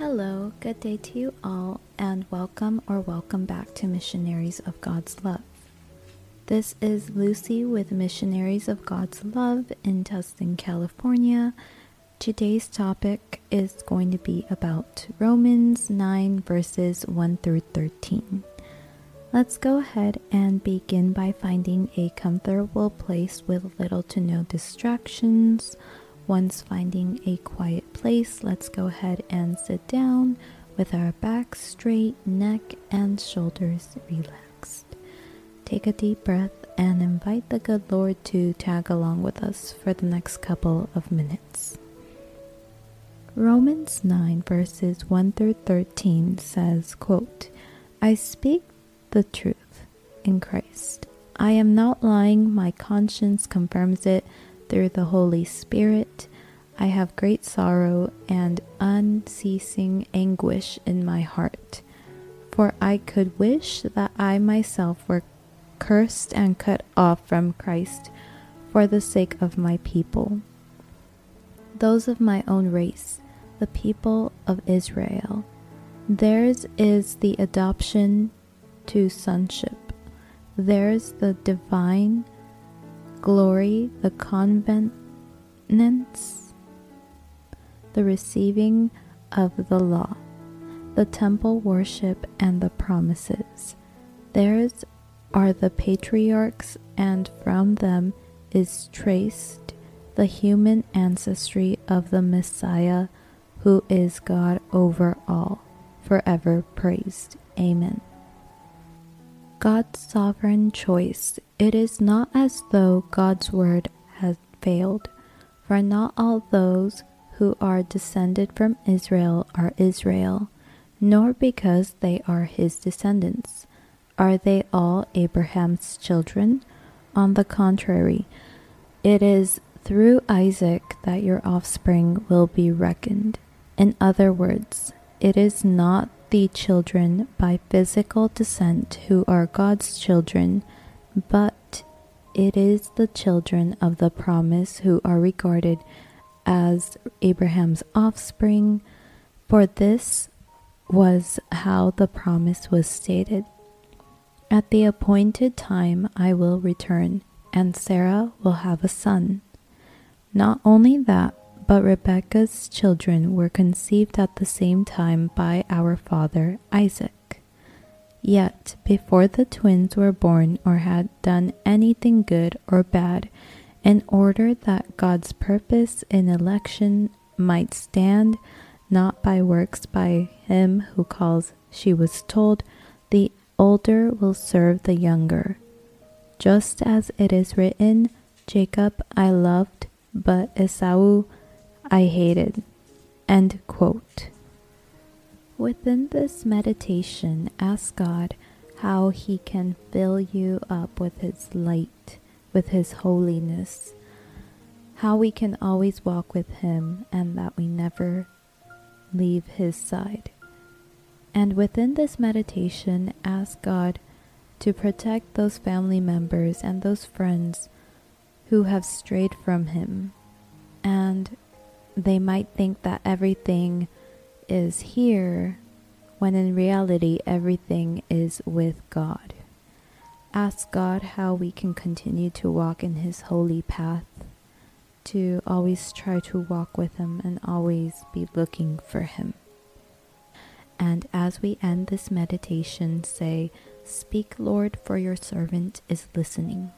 Hello, good day to you all, and welcome or welcome back to Missionaries of God's Love. This is Lucy with Missionaries of God's Love in Tustin, California. Today's topic is going to be about Romans 9, verses 1 through 13. Let's go ahead and begin by finding a comfortable place with little to no distractions once finding a quiet place, let's go ahead and sit down with our back straight, neck and shoulders relaxed. Take a deep breath and invite the good Lord to tag along with us for the next couple of minutes. Romans 9 verses 1 through 13 says, quote, I speak the truth in Christ. I am not lying, my conscience confirms it through the Holy Spirit, I have great sorrow and unceasing anguish in my heart. For I could wish that I myself were cursed and cut off from Christ for the sake of my people, those of my own race, the people of Israel. Theirs is the adoption to sonship, theirs the divine glory, the covenants, the receiving of the law, the temple worship, and the promises. Theirs are the patriarchs, and from them is traced the human ancestry of the Messiah, who is God over all, forever praised. Amen. God's sovereign choice. It is not as though God's word has failed, for not all those who are descended from Israel are Israel, nor because they are his descendants. Are they all Abraham's children? On the contrary, it is through Isaac that your offspring will be reckoned. In other words, it is not the children by physical descent who are God's children, but it is the children of the promise who are regarded as Abraham's offspring, for this was how the promise was stated. At the appointed time I will return, and Sarah will have a son. Not only that, but Rebekah's children were conceived at the same time by our father Isaac. Yet, before the twins were born or had done anything good or bad, in order that God's purpose in election might stand, not by works by him who calls, she was told, the older will serve the younger. Just as it is written, Jacob I loved, but Esau I hated. End quote. Within this meditation, ask God how He can fill you up with His light, with His holiness, how we can always walk with Him and that we never leave His side. And within this meditation, ask God to protect those family members and those friends who have strayed from Him and they might think that everything is here when in reality everything is with God. Ask God how we can continue to walk in His holy path, to always try to walk with Him and always be looking for Him. And as we end this meditation, say, Speak, Lord, for your servant is listening.